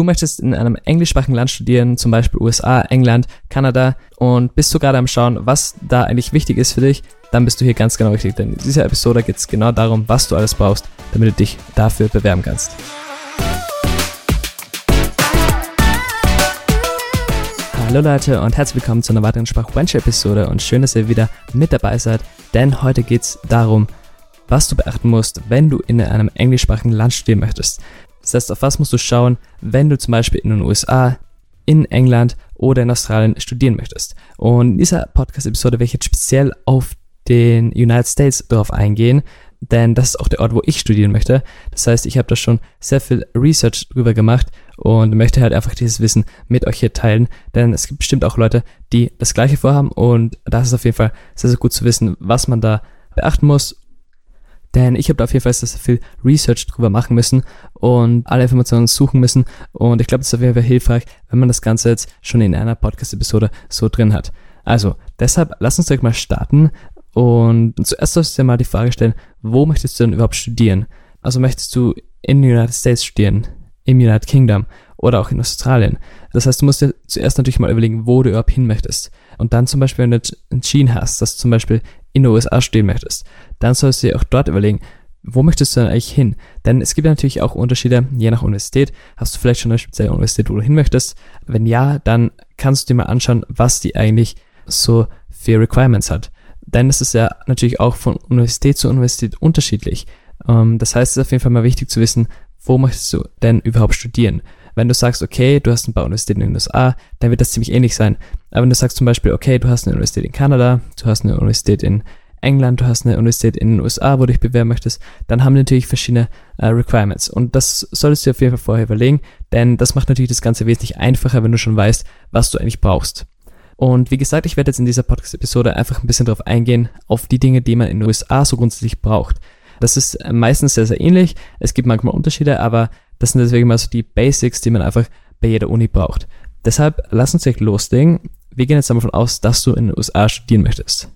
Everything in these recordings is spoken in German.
du möchtest in einem englischsprachigen Land studieren, zum Beispiel USA, England, Kanada und bist du gerade am Schauen, was da eigentlich wichtig ist für dich, dann bist du hier ganz genau richtig. Denn in dieser Episode geht es genau darum, was du alles brauchst, damit du dich dafür bewerben kannst. Hallo Leute und herzlich willkommen zu einer weiteren Sprachwenture-Episode und schön, dass ihr wieder mit dabei seid, denn heute geht es darum, was du beachten musst, wenn du in einem englischsprachigen Land studieren möchtest. Das heißt, auf was musst du schauen, wenn du zum Beispiel in den USA, in England oder in Australien studieren möchtest. Und in dieser Podcast-Episode werde ich jetzt speziell auf den United States darauf eingehen, denn das ist auch der Ort, wo ich studieren möchte. Das heißt, ich habe da schon sehr viel Research drüber gemacht und möchte halt einfach dieses Wissen mit euch hier teilen, denn es gibt bestimmt auch Leute, die das gleiche vorhaben und das ist auf jeden Fall sehr, sehr gut zu wissen, was man da beachten muss denn ich habe da auf jeden Fall sehr, sehr viel Research drüber machen müssen und alle Informationen suchen müssen. Und ich glaube, das ist auf jeden Fall hilfreich, wenn man das Ganze jetzt schon in einer Podcast-Episode so drin hat. Also, deshalb lass uns direkt mal starten. Und zuerst sollst du dir mal die Frage stellen, wo möchtest du denn überhaupt studieren? Also möchtest du in den United States studieren, im United Kingdom oder auch in Australien? Das heißt, du musst dir zuerst natürlich mal überlegen, wo du überhaupt hin möchtest. Und dann zum Beispiel, wenn du entschieden hast, dass du zum Beispiel in den USA stehen möchtest, dann solltest du dir auch dort überlegen, wo möchtest du denn eigentlich hin? Denn es gibt natürlich auch Unterschiede, je nach Universität. Hast du vielleicht schon eine spezielle Universität, wo du hin möchtest? Wenn ja, dann kannst du dir mal anschauen, was die eigentlich so für Requirements hat. Denn es ist ja natürlich auch von Universität zu Universität unterschiedlich. Ähm, das heißt, es ist auf jeden Fall mal wichtig zu wissen, wo möchtest du denn überhaupt studieren? Wenn du sagst, okay, du hast ein paar Universitäten in den USA, dann wird das ziemlich ähnlich sein. Aber wenn du sagst zum Beispiel, okay, du hast eine Universität in Kanada, du hast eine Universität in England, du hast eine Universität in den USA, wo du dich bewerben möchtest, dann haben die natürlich verschiedene äh, Requirements. Und das solltest du auf jeden Fall vorher überlegen, denn das macht natürlich das Ganze wesentlich einfacher, wenn du schon weißt, was du eigentlich brauchst. Und wie gesagt, ich werde jetzt in dieser Podcast-Episode einfach ein bisschen darauf eingehen, auf die Dinge, die man in den USA so grundsätzlich braucht. Das ist meistens sehr, sehr ähnlich. Es gibt manchmal Unterschiede, aber das sind deswegen mal so die Basics, die man einfach bei jeder Uni braucht. Deshalb lass uns direkt loslegen. Wir gehen jetzt davon aus, dass du in den USA studieren möchtest.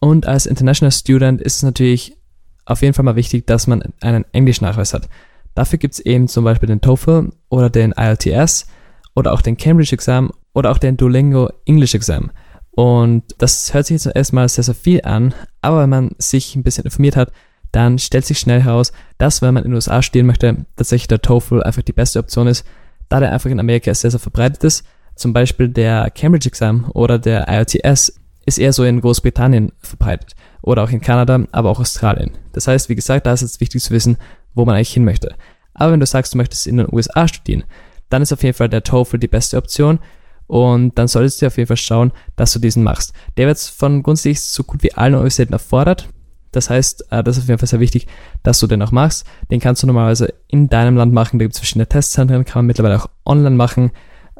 Und als International Student ist es natürlich auf jeden Fall mal wichtig, dass man einen Englischnachweis hat. Dafür gibt es eben zum Beispiel den TOEFL oder den IELTS oder auch den Cambridge Exam oder auch den Duolingo English Exam. Und das hört sich jetzt erstmal sehr, sehr viel an, aber wenn man sich ein bisschen informiert hat, dann stellt sich schnell heraus, dass wenn man in den USA studieren möchte, tatsächlich der TOEFL einfach die beste Option ist, da der einfach in Amerika sehr, sehr verbreitet ist. Zum Beispiel der Cambridge Exam oder der IELTS ist eher so in Großbritannien verbreitet oder auch in Kanada, aber auch Australien. Das heißt, wie gesagt, da ist jetzt wichtig zu wissen, wo man eigentlich hin möchte. Aber wenn du sagst, du möchtest in den USA studieren, dann ist auf jeden Fall der TOEFL die beste Option und dann solltest du auf jeden Fall schauen, dass du diesen machst. Der wird von grundsätzlich so gut wie allen Universitäten erfordert. Das heißt, äh, das ist auf jeden Fall sehr wichtig, dass du den auch machst. Den kannst du normalerweise in deinem Land machen. Da gibt es verschiedene Testzentren, kann man mittlerweile auch online machen.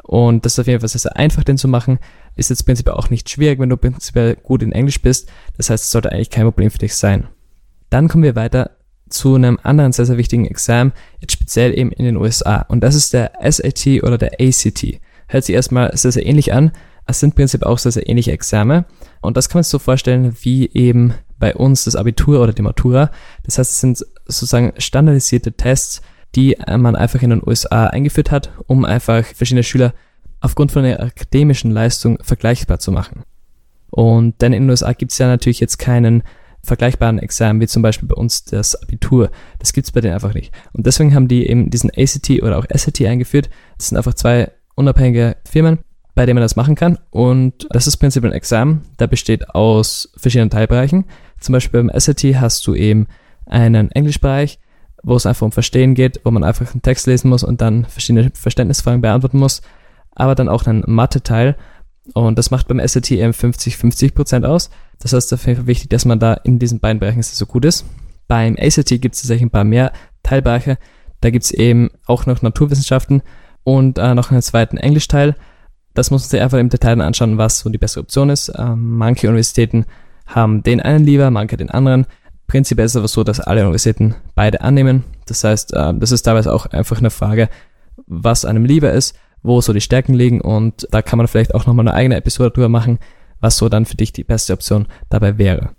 Und das ist auf jeden Fall sehr, sehr einfach, den zu machen. Ist jetzt prinzipiell auch nicht schwierig, wenn du prinzipiell gut in Englisch bist. Das heißt, es sollte eigentlich kein Problem für dich sein. Dann kommen wir weiter zu einem anderen sehr, sehr wichtigen Examen, jetzt speziell eben in den USA. Und das ist der SAT oder der ACT. Hört sich erstmal sehr, sehr ähnlich an. Es sind prinzipiell auch sehr, sehr ähnliche Examen. Und das kann man sich so vorstellen wie eben bei uns das Abitur oder die Matura. Das heißt, es sind sozusagen standardisierte Tests, die man einfach in den USA eingeführt hat, um einfach verschiedene Schüler aufgrund von der akademischen Leistung vergleichbar zu machen. Und denn in den USA gibt es ja natürlich jetzt keinen vergleichbaren Examen, wie zum Beispiel bei uns das Abitur. Das gibt es bei denen einfach nicht. Und deswegen haben die eben diesen ACT oder auch SAT eingeführt. Das sind einfach zwei unabhängige Firmen, bei denen man das machen kann. Und das ist prinzipiell ein Examen, der besteht aus verschiedenen Teilbereichen. Zum Beispiel beim SAT hast du eben einen Englischbereich, wo es einfach um Verstehen geht, wo man einfach einen Text lesen muss und dann verschiedene Verständnisfragen beantworten muss aber dann auch einen Mathe-Teil. Und das macht beim SAT eben 50-50% aus. Das heißt, auf jeden Fall wichtig, dass man da in diesen beiden Bereichen so gut ist. Beim ACT gibt es tatsächlich ein paar mehr Teilbereiche. Da gibt es eben auch noch Naturwissenschaften und äh, noch einen zweiten Englischteil. Das muss man sich einfach im Detail anschauen, was so die bessere Option ist. Ähm, manche Universitäten haben den einen lieber, manche den anderen. Prinzipiell ist es aber so, dass alle Universitäten beide annehmen. Das heißt, äh, das ist teilweise auch einfach eine Frage, was einem lieber ist wo so die Stärken liegen und da kann man vielleicht auch nochmal eine eigene Episode drüber machen, was so dann für dich die beste Option dabei wäre.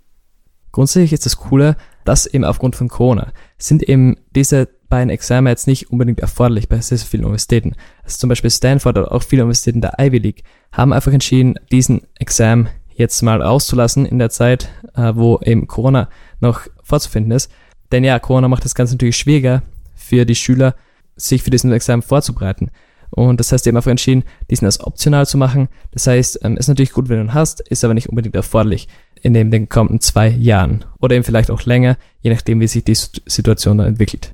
Grundsätzlich ist das Coole, dass eben aufgrund von Corona sind eben diese beiden Examen jetzt nicht unbedingt erforderlich bei sehr, sehr vielen Universitäten. Also zum Beispiel Stanford oder auch viele Universitäten der Ivy League haben einfach entschieden, diesen Examen jetzt mal rauszulassen in der Zeit, äh, wo eben Corona noch vorzufinden ist. Denn ja, Corona macht das Ganze natürlich schwieriger für die Schüler, sich für diesen Examen vorzubereiten. Und das heißt, die haben einfach entschieden, diesen als optional zu machen. Das heißt, ähm, ist natürlich gut, wenn du ihn hast, ist aber nicht unbedingt erforderlich in den, den kommenden zwei Jahren. Oder eben vielleicht auch länger, je nachdem, wie sich die Situation dann entwickelt.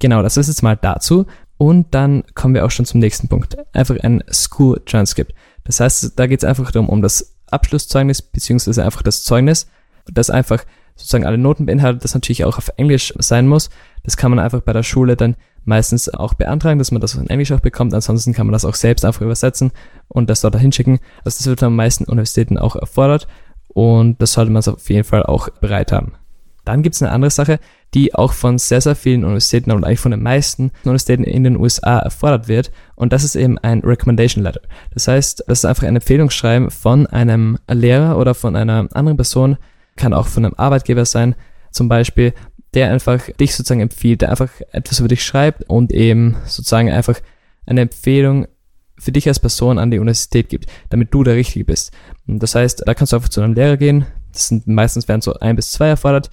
Genau, das ist jetzt mal dazu. Und dann kommen wir auch schon zum nächsten Punkt. Einfach ein School Transcript. Das heißt, da geht es einfach darum, um das Abschlusszeugnis, beziehungsweise einfach das Zeugnis, das einfach sozusagen alle Noten beinhaltet, das natürlich auch auf Englisch sein muss. Das kann man einfach bei der Schule dann meistens auch beantragen, dass man das in Englisch auch bekommt. Ansonsten kann man das auch selbst einfach übersetzen und das dort dahin schicken. Also das wird an meisten Universitäten auch erfordert und das sollte man auf jeden Fall auch bereit haben. Dann gibt es eine andere Sache, die auch von sehr, sehr vielen Universitäten und eigentlich von den meisten Universitäten in den USA erfordert wird. Und das ist eben ein Recommendation Letter. Das heißt, das ist einfach ein Empfehlungsschreiben von einem Lehrer oder von einer anderen Person, kann auch von einem Arbeitgeber sein, zum Beispiel, der einfach dich sozusagen empfiehlt, der einfach etwas über dich schreibt und eben sozusagen einfach eine Empfehlung für dich als Person an die Universität gibt, damit du der Richtige bist. Und das heißt, da kannst du einfach zu einem Lehrer gehen. Das sind meistens werden so ein bis zwei erfordert.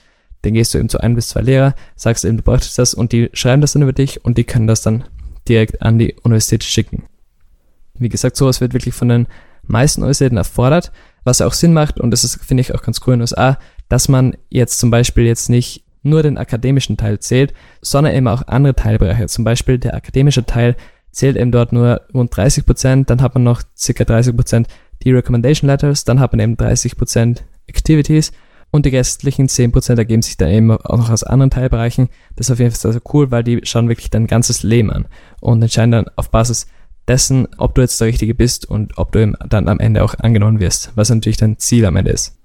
Dann gehst du eben zu ein bis zwei Lehrer, sagst eben, du bräuchtest das und die schreiben das dann über dich und die können das dann direkt an die Universität schicken. Wie gesagt, sowas wird wirklich von den meisten Universitäten erfordert, was auch Sinn macht und das ist, finde ich, auch ganz cool in den USA, dass man jetzt zum Beispiel jetzt nicht nur den akademischen Teil zählt, sondern eben auch andere Teilbereiche. Zum Beispiel der akademische Teil zählt eben dort nur rund 30 Prozent, dann hat man noch circa 30 Prozent die Recommendation Letters, dann hat man eben 30 Prozent Activities und die restlichen 10 Prozent ergeben sich dann eben auch noch aus anderen Teilbereichen. Das ist auf jeden Fall sehr, sehr cool, weil die schauen wirklich dein ganzes Leben an und entscheiden dann auf Basis dessen, ob du jetzt der Richtige bist und ob du dann am Ende auch angenommen wirst, was natürlich dein Ziel am Ende ist.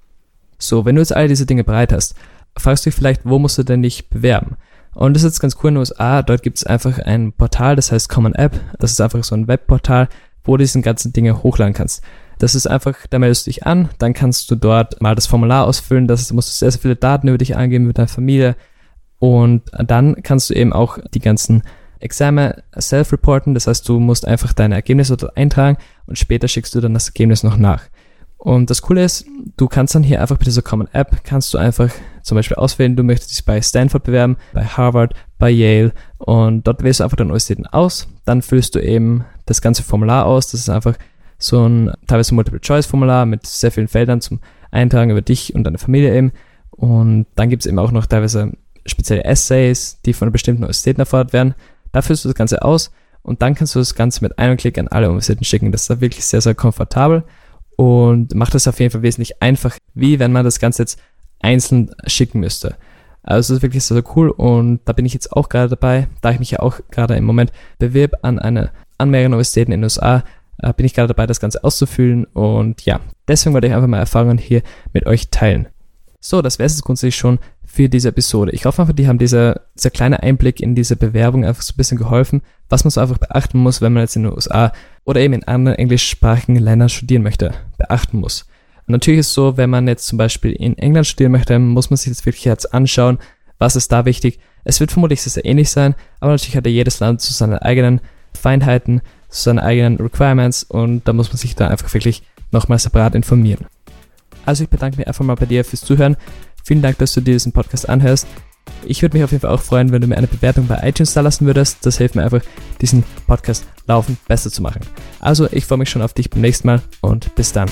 So, wenn du jetzt all diese Dinge bereit hast, fragst du dich vielleicht, wo musst du denn dich bewerben? Und das ist jetzt ganz cool in den USA. Dort gibt es einfach ein Portal, das heißt Common App. Das ist einfach so ein Webportal, wo du diese ganzen Dinge hochladen kannst. Das ist einfach, da meldest du dich an, dann kannst du dort mal das Formular ausfüllen. Das musst du sehr, sehr viele Daten über dich angeben, mit deiner Familie. Und dann kannst du eben auch die ganzen Examen self-reporten. Das heißt, du musst einfach deine Ergebnisse dort eintragen und später schickst du dann das Ergebnis noch nach. Und das Coole ist, du kannst dann hier einfach mit dieser Common App, kannst du einfach zum Beispiel auswählen, du möchtest dich bei Stanford bewerben, bei Harvard, bei Yale und dort wählst du einfach deine Universitäten aus, dann füllst du eben das ganze Formular aus, das ist einfach so ein teilweise Multiple-Choice-Formular mit sehr vielen Feldern zum Eintragen über dich und deine Familie eben. Und dann gibt es eben auch noch teilweise spezielle Essays, die von einer bestimmten Universitäten erfordert werden, da füllst du das Ganze aus und dann kannst du das Ganze mit einem Klick an alle Universitäten schicken, das ist da wirklich sehr, sehr komfortabel und macht es auf jeden Fall wesentlich einfach, wie wenn man das Ganze jetzt einzeln schicken müsste. Also es ist wirklich sehr, sehr cool und da bin ich jetzt auch gerade dabei, da ich mich ja auch gerade im Moment bewirb an eine an mehreren Universitäten in den USA, äh, bin ich gerade dabei, das Ganze auszufüllen und ja, deswegen wollte ich einfach mal Erfahrungen hier mit euch teilen. So, das wäre es jetzt grundsätzlich schon für diese Episode. Ich hoffe einfach, die haben dieser, dieser kleine Einblick in diese Bewerbung einfach so ein bisschen geholfen, was man so einfach beachten muss, wenn man jetzt in den USA oder eben in anderen englischsprachigen Ländern studieren möchte, beachten muss. Und natürlich ist es so, wenn man jetzt zum Beispiel in England studieren möchte, muss man sich das wirklich jetzt anschauen, was ist da wichtig. Es wird vermutlich sehr, sehr ähnlich sein, aber natürlich hat ja jedes Land zu seinen eigenen Feinheiten, zu seinen eigenen Requirements und da muss man sich da einfach wirklich nochmal separat informieren. Also ich bedanke mich einfach mal bei dir fürs Zuhören. Vielen Dank, dass du dir diesen Podcast anhörst. Ich würde mich auf jeden Fall auch freuen, wenn du mir eine Bewertung bei iTunes da lassen würdest. Das hilft mir einfach, diesen Podcast laufend besser zu machen. Also, ich freue mich schon auf dich beim nächsten Mal und bis dann.